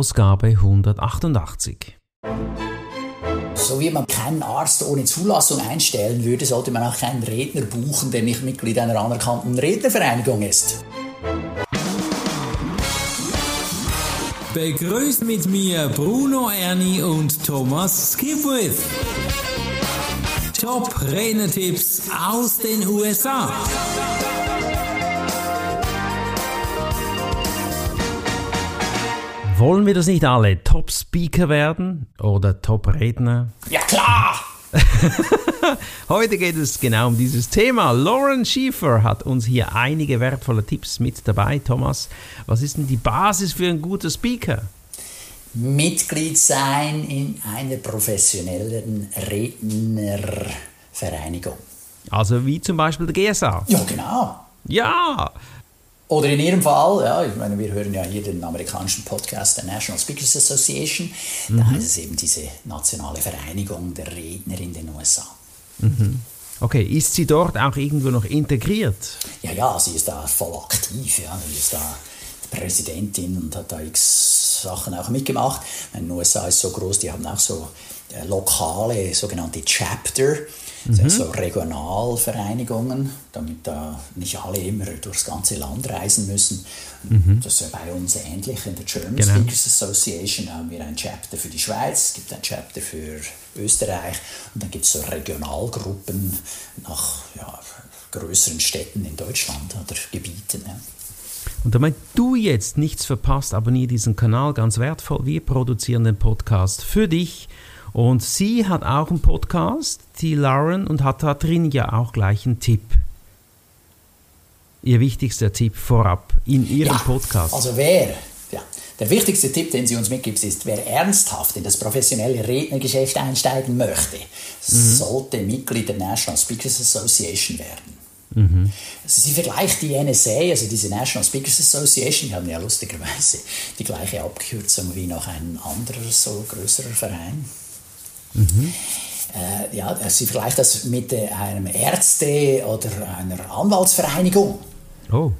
Ausgabe 188. So wie man keinen Arzt ohne Zulassung einstellen würde, sollte man auch keinen Redner buchen, der nicht Mitglied einer anerkannten Rednervereinigung ist. Begrüßt mit mir Bruno Erni und Thomas Skipwith. Top Rednertipps aus den USA. Wollen wir das nicht alle Top-Speaker werden oder Top-Redner? Ja klar! Heute geht es genau um dieses Thema. Lauren Schiefer hat uns hier einige wertvolle Tipps mit dabei. Thomas, was ist denn die Basis für einen guten Speaker? Mitglied sein in einer professionellen Rednervereinigung. Also wie zum Beispiel der GSA. Ja, genau. Ja, oder in Ihrem Fall, ja, ich meine, wir hören ja hier den amerikanischen Podcast der National Speakers Association. Da mhm. heißt es eben diese nationale Vereinigung der Redner in den USA. Mhm. Okay, ist sie dort auch irgendwo noch integriert? Ja, ja, sie ist da voll aktiv. Ja. Sie ist da Präsidentin und hat da x Sachen auch mitgemacht. In den USA ist so groß, die haben auch so lokale sogenannte Chapter. Mhm. So Regionalvereinigungen, damit da nicht alle immer durchs ganze Land reisen müssen. Mhm. Das ist ja bei uns ähnlich. In der German genau. Speakers Association haben wir ein Chapter für die Schweiz, es gibt ein Chapter für Österreich und dann gibt es so Regionalgruppen nach ja, größeren Städten in Deutschland oder Gebieten. Ja. Und damit du jetzt nichts verpasst, abonniere diesen Kanal ganz wertvoll. Wir produzieren den Podcast für dich und sie hat auch einen Podcast, die Lauren, und hat da drin ja auch gleich einen Tipp. Ihr wichtigster Tipp vorab in ihrem ja, Podcast. Also wer, ja, der wichtigste Tipp, den sie uns mitgibt, ist, wer ernsthaft in das professionelle Rednergeschäft einsteigen möchte, mhm. sollte Mitglied der National Speakers Association werden. Mhm. Also sie vergleicht die NSA, also diese National Speakers Association, die haben ja lustigerweise die gleiche Abkürzung wie noch ein anderer so größerer Verein. Mhm. Äh, ja, sie vergleicht das mit äh, einem Ärzte- oder einer Anwaltsvereinigung. Oh.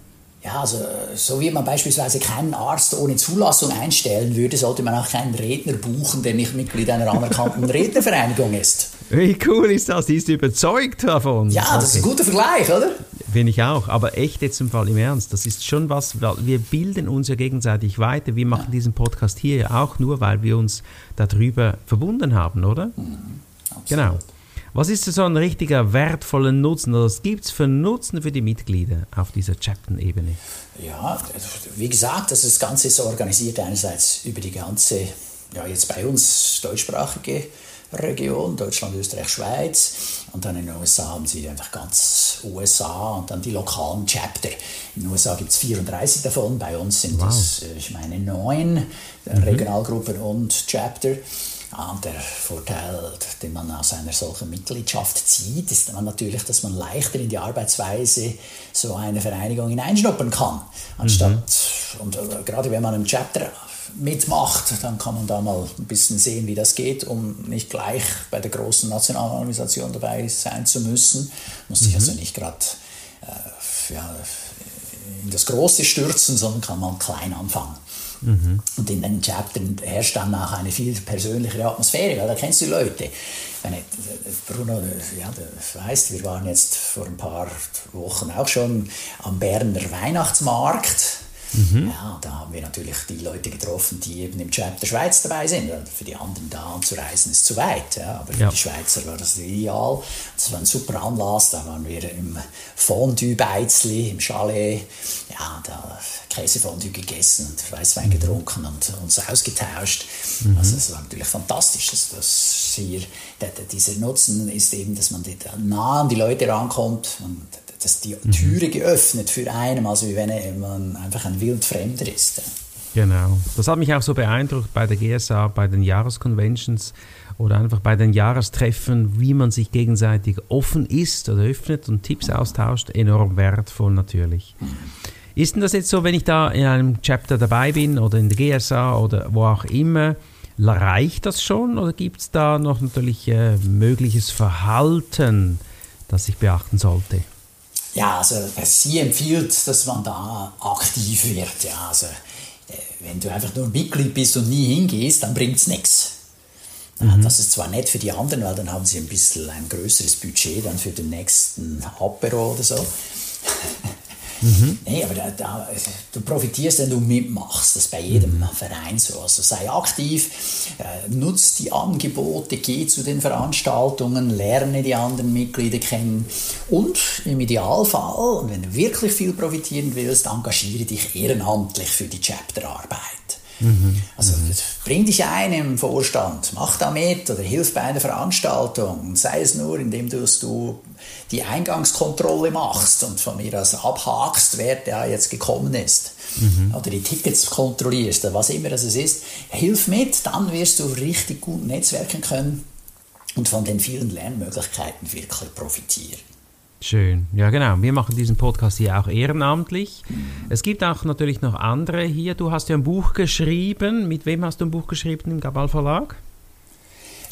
Ja, also so wie man beispielsweise keinen Arzt ohne Zulassung einstellen würde, sollte man auch keinen Redner buchen, der nicht Mitglied einer anerkannten Rednervereinigung ist. Wie cool ist das? Die ist überzeugt davon. Ja, das ist ein guter Vergleich, oder? Finde ich auch. Aber echt jetzt im Fall im Ernst, das ist schon was, weil wir bilden uns ja gegenseitig weiter. Wir machen ja. diesen Podcast hier ja auch nur, weil wir uns darüber verbunden haben, oder? Mhm, genau. Was ist so ein richtiger wertvoller Nutzen? Was gibt es für Nutzen für die Mitglieder auf dieser Chapter-Ebene? Ja, wie gesagt, das Ganze ist organisiert einerseits über die ganze, ja jetzt bei uns deutschsprachige Region, Deutschland, Österreich, Schweiz. Und dann in den USA haben sie einfach ganz USA und dann die lokalen Chapter. In den USA gibt es 34 davon, bei uns sind es, wow. ich meine, neun mhm. Regionalgruppen und Chapter. Und der Vorteil, den man aus einer solchen Mitgliedschaft zieht, ist dann natürlich, dass man leichter in die Arbeitsweise so einer Vereinigung hineinschnuppern kann. Anstatt, mhm. und äh, gerade wenn man im Chapter mitmacht, dann kann man da mal ein bisschen sehen, wie das geht, um nicht gleich bei der großen nationalen Organisation dabei sein zu müssen. Muss sich mhm. also nicht gerade äh, ja, in das Große stürzen, sondern kann mal klein anfangen. Mhm. Und in den Chaptern herrscht dann auch eine viel persönlichere Atmosphäre, weil da kennst du die Leute. Meine, Bruno, ja, du weißt, wir waren jetzt vor ein paar Wochen auch schon am Berner Weihnachtsmarkt Mhm. Ja, da haben wir natürlich die Leute getroffen, die eben im Chapter Schweiz dabei sind. Für die anderen da anzureisen ist zu weit, ja, aber für ja. die Schweizer war das ideal. Das war ein super Anlass, da waren wir im Fondue-Beizli, im Chalet, ja, da Käsefondue gegessen und Weißwein mhm. getrunken und uns ausgetauscht. Mhm. Also das war natürlich fantastisch. Das, das hier, dieser Nutzen ist eben, dass man nah an die Leute rankommt, man dass die mhm. Türe geöffnet für einen, also wie wenn man einfach ein Wildfremder ist. Genau. Das hat mich auch so beeindruckt bei der GSA, bei den Jahresconventions oder einfach bei den Jahrestreffen, wie man sich gegenseitig offen ist oder öffnet und Tipps austauscht. Enorm wertvoll natürlich. Ist denn das jetzt so, wenn ich da in einem Chapter dabei bin oder in der GSA oder wo auch immer, reicht das schon oder gibt es da noch natürlich äh, mögliches Verhalten, das ich beachten sollte? Ja, also sie empfiehlt, dass man da aktiv wird. Ja, also äh, wenn du einfach nur Mitglied bist und nie hingehst, dann bringt es nichts. Mhm. Das ist zwar nett für die anderen, weil dann haben sie ein bisschen ein größeres Budget dann für den nächsten Apero oder so. Mhm. Nee, aber da, da, du profitierst, wenn du mitmachst. Das ist bei jedem mhm. Verein so. Also sei aktiv, äh, nutz die Angebote, geh zu den Veranstaltungen, lerne die anderen Mitglieder kennen und im Idealfall, wenn du wirklich viel profitieren willst, engagiere dich ehrenamtlich für die Chapterarbeit. Mhm. Also mhm. bring dich ein im Vorstand, mach da mit oder hilf bei einer Veranstaltung, sei es nur, indem du die Eingangskontrolle machst und von mir aus abhakst, wer da jetzt gekommen ist. Mhm. Oder die Tickets kontrollierst, oder was immer das ist. Hilf mit, dann wirst du richtig gut netzwerken können und von den vielen Lernmöglichkeiten wirklich profitieren. Schön. Ja, genau. Wir machen diesen Podcast hier auch ehrenamtlich. Es gibt auch natürlich noch andere hier. Du hast ja ein Buch geschrieben. Mit wem hast du ein Buch geschrieben im Gabal Verlag?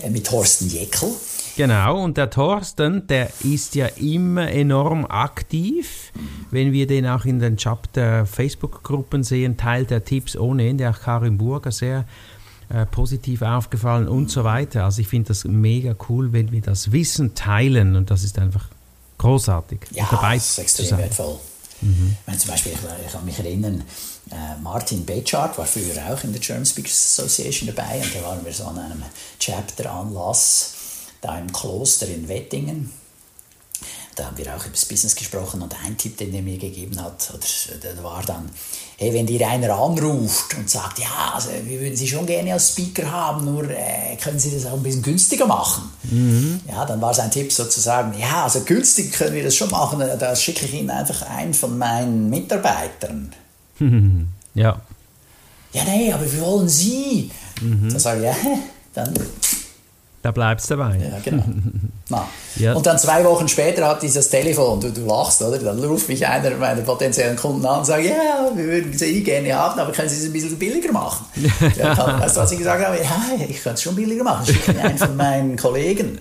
Äh, mit Thorsten Jeckel. Genau, und der Thorsten, der ist ja immer enorm aktiv. Wenn wir den auch in den Chapter Facebook-Gruppen sehen, teilt er Tipps ohne Ende. Auch Karin Burger sehr äh, positiv aufgefallen und so weiter. Also ich finde das mega cool, wenn wir das Wissen teilen und das ist einfach großartig. Ja, dabei das ist extrem wertvoll. Mhm. Ich meine, zum Beispiel, ich, ich kann mich erinnern, äh, Martin Betschart war früher auch in der German Speakers Association dabei und da waren wir so an einem Chapter-Anlass da im Kloster in Wettingen da haben wir auch über das Business gesprochen und ein Tipp, den er mir gegeben hat, oder, war dann, hey, wenn dir einer anruft und sagt, ja, also, wir würden Sie schon gerne als Speaker haben, nur äh, können Sie das auch ein bisschen günstiger machen? Mhm. Ja, dann war sein Tipp sozusagen, ja, also günstig können wir das schon machen, da schicke ich Ihnen einfach einen von meinen Mitarbeitern. Ja. Ja, nee, aber wir wollen Sie. Mhm. Dann sage ich, ja, dann da bleibt es dabei. Ja, genau. ja. Und dann zwei Wochen später hat dieses Telefon, du, du lachst, oder? Dann ruft mich einer meiner potenziellen Kunden an und sagt, ja, wir würden Sie gerne haben, aber können Sie es ein bisschen billiger machen? ja, dann, weißt du, was ich gesagt habe? Ja, ich könnte es schon billiger machen. Schicke mir einen von meinen Kollegen.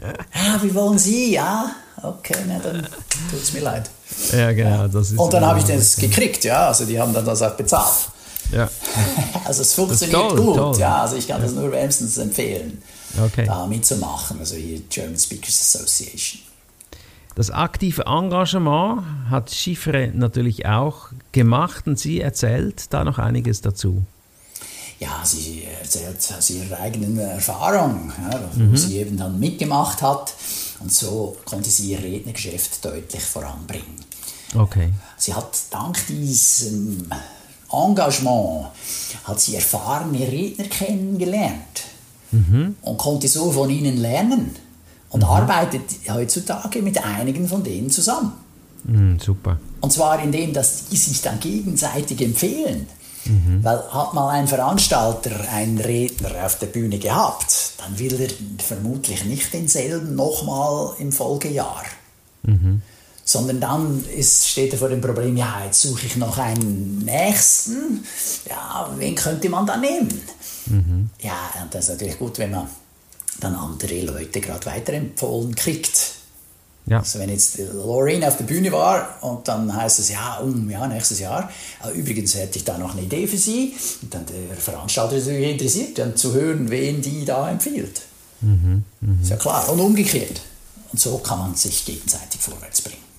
Ja, wie wollen Sie? Ja, okay, na, dann tut es mir leid. Ja, genau. Das ist und dann habe ich das gekriegt, ja, also die haben dann das auch bezahlt. Ja. also es funktioniert toll, gut, toll. ja, also ich kann das nur wärmstens empfehlen okay. da mitzumachen, also hier German Speakers Association. Das aktive Engagement hat Chiffre natürlich auch gemacht und sie erzählt da noch einiges dazu. Ja, sie erzählt aus ihrer eigenen Erfahrung, ja, wo mhm. sie eben dann mitgemacht hat und so konnte sie ihr Rednergeschäft deutlich voranbringen. Okay. Sie hat dank diesem Engagement hat sie erfahrene Redner kennengelernt mhm. und konnte so von ihnen lernen und mhm. arbeitet heutzutage mit einigen von denen zusammen. Mhm, super. Und zwar indem, dass die sich dann gegenseitig empfehlen. Mhm. Weil hat mal ein Veranstalter einen Redner auf der Bühne gehabt, dann will er vermutlich nicht denselben nochmal im Folgejahr. Mhm. Sondern dann ist, steht er vor dem Problem, ja, jetzt suche ich noch einen nächsten. Ja, wen könnte man da nehmen? Mhm. Ja, und das ist natürlich gut, wenn man dann andere Leute gerade weiterempfohlen kriegt. Ja. Also wenn jetzt Lorraine auf der Bühne war und dann heißt es, ja, um, ja, nächstes Jahr. Aber übrigens hätte ich da noch eine Idee für Sie. Und dann der Veranstalter ist natürlich interessiert, dann zu hören, wen die da empfiehlt. Mhm. Mhm. Ist ja klar. Und umgekehrt. Und so kann man sich gegenseitig vorwärts bringen.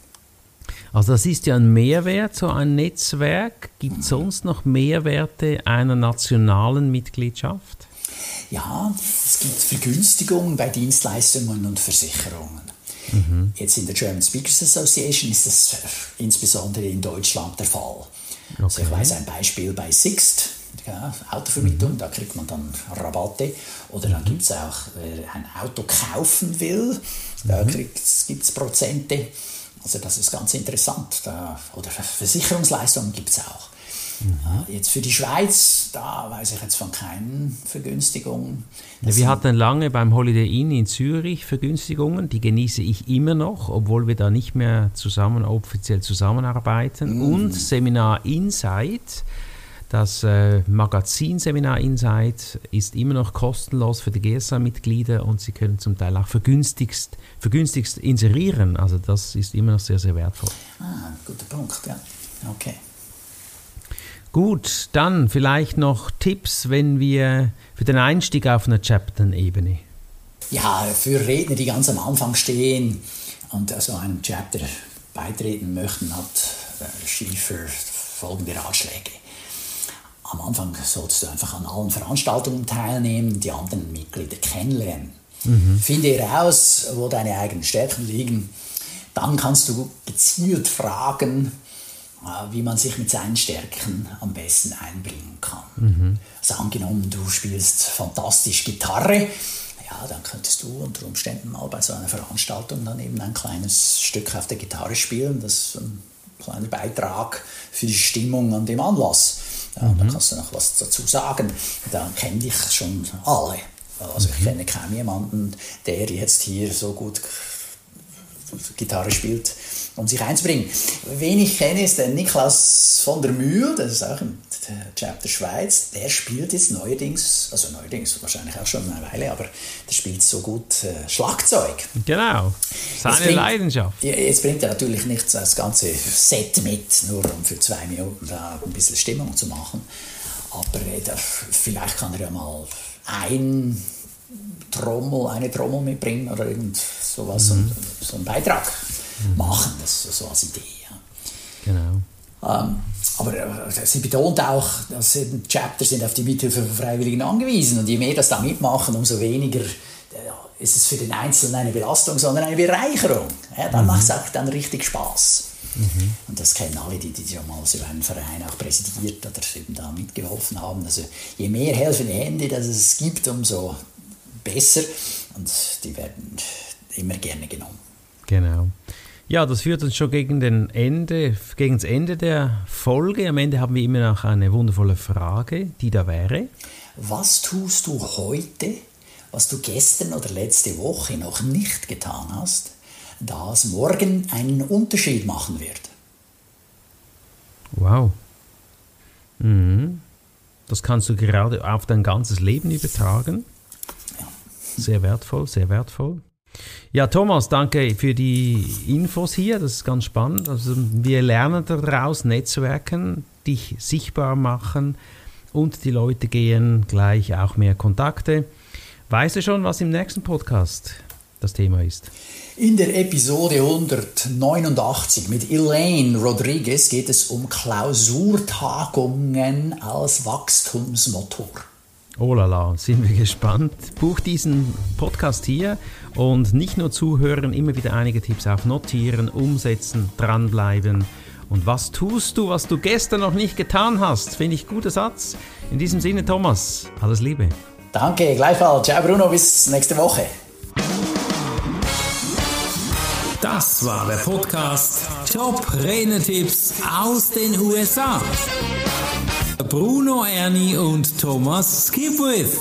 Also das ist ja ein Mehrwert, so ein Netzwerk. Gibt es sonst noch Mehrwerte einer nationalen Mitgliedschaft? Ja, es gibt Vergünstigungen bei Dienstleistungen und Versicherungen. Mhm. Jetzt in der German Speakers Association ist das insbesondere in Deutschland der Fall. Okay. Also ich weiß ein Beispiel bei Sixt, ja, Autovermietung, mhm. da kriegt man dann Rabatte. Oder dann mhm. gibt es auch, wer ein Auto kaufen will, da mhm. gibt es Prozente. Also das ist ganz interessant. Da, oder Versicherungsleistungen gibt es auch. Mhm. Jetzt für die Schweiz, da weiß ich jetzt von keinen Vergünstigungen. Ja, wir hatten lange beim Holiday Inn in Zürich Vergünstigungen, die genieße ich immer noch, obwohl wir da nicht mehr zusammen offiziell zusammenarbeiten. Mhm. Und Seminar Insight das äh, Magazin Seminar Insight ist immer noch kostenlos für die GSA-Mitglieder und sie können zum Teil auch vergünstigst, vergünstigst inserieren. Also das ist immer noch sehr, sehr wertvoll. Ah, guter Punkt, ja. Okay. Gut, dann vielleicht noch Tipps, wenn wir für den Einstieg auf einer Chapter-Ebene. Ja, für Redner, die ganz am Anfang stehen und also einem Chapter beitreten möchten, hat äh, Schiefer folgende Ratschläge. Am Anfang solltest du einfach an allen Veranstaltungen teilnehmen, die anderen Mitglieder kennenlernen. Mhm. Finde heraus, wo deine eigenen Stärken liegen. Dann kannst du gezielt fragen, äh, wie man sich mit seinen Stärken am besten einbringen kann. Mhm. Also angenommen, du spielst fantastisch Gitarre, ja, dann könntest du unter Umständen mal bei so einer Veranstaltung dann eben ein kleines Stück auf der Gitarre spielen. Das ist ein kleiner Beitrag für die Stimmung an dem Anlass. Ja, mhm. Da kannst du noch was dazu sagen. Da kennen dich schon alle. Also ich mhm. kenne kaum jemanden, der jetzt hier so gut Gitarre spielt, um sich einzubringen. Wen ich kenne, ist der Niklaus von der Mühl, das ist auch im Chapter Schweiz. Der spielt jetzt neuerdings, also neuerdings wahrscheinlich auch schon eine Weile, aber der spielt so gut äh, Schlagzeug. Genau, seine bringt, Leidenschaft. Jetzt bringt er natürlich nicht das ganze Set mit, nur um für zwei Minuten da ein bisschen Stimmung zu machen. Aber äh, der, vielleicht kann er ja mal ein Trommel, eine Trommel mitbringen oder irgend sowas, mhm. so, so einen Beitrag mhm. machen, das so als Idee. Ja. Genau. Ähm, aber äh, sie betont auch, dass eben Chapter sind auf die Mithilfe von Freiwilligen angewiesen und je mehr das da mitmachen, umso weniger äh, ist es für den Einzelnen eine Belastung, sondern eine Bereicherung. Ja, dann mhm. macht es auch dann richtig Spaß. Mhm. Und das kennen alle, die, die schon mal so einen Verein auch präsidiert oder eben da mitgeholfen haben. Also je mehr helfende Hände dass es gibt, umso besser. Und die werden immer gerne genommen. Genau. Ja, das führt uns schon gegen, den Ende, gegen das Ende der Folge. Am Ende haben wir immer noch eine wundervolle Frage, die da wäre. Was tust du heute, was du gestern oder letzte Woche noch nicht getan hast, das morgen einen Unterschied machen wird? Wow. Mhm. Das kannst du gerade auf dein ganzes Leben übertragen. Ja. Sehr wertvoll, sehr wertvoll. Ja, Thomas, danke für die Infos hier. Das ist ganz spannend. Also wir lernen daraus Netzwerken, dich sichtbar machen und die Leute gehen gleich auch mehr Kontakte. Weißt du schon, was im nächsten Podcast das Thema ist? In der Episode 189 mit Elaine Rodriguez geht es um Klausurtagungen als Wachstumsmotor. Oh la la, sind wir gespannt. Buch diesen Podcast hier und nicht nur zuhören, immer wieder einige Tipps auch notieren, umsetzen, dranbleiben. Und was tust du, was du gestern noch nicht getan hast? Finde ich guter Satz. In diesem Sinne, Thomas, alles Liebe. Danke, gleichfalls. Ciao Bruno, bis nächste Woche. Das war der Podcast Top Renetipps aus den USA. Bruno Ernie und Thomas Skipwith.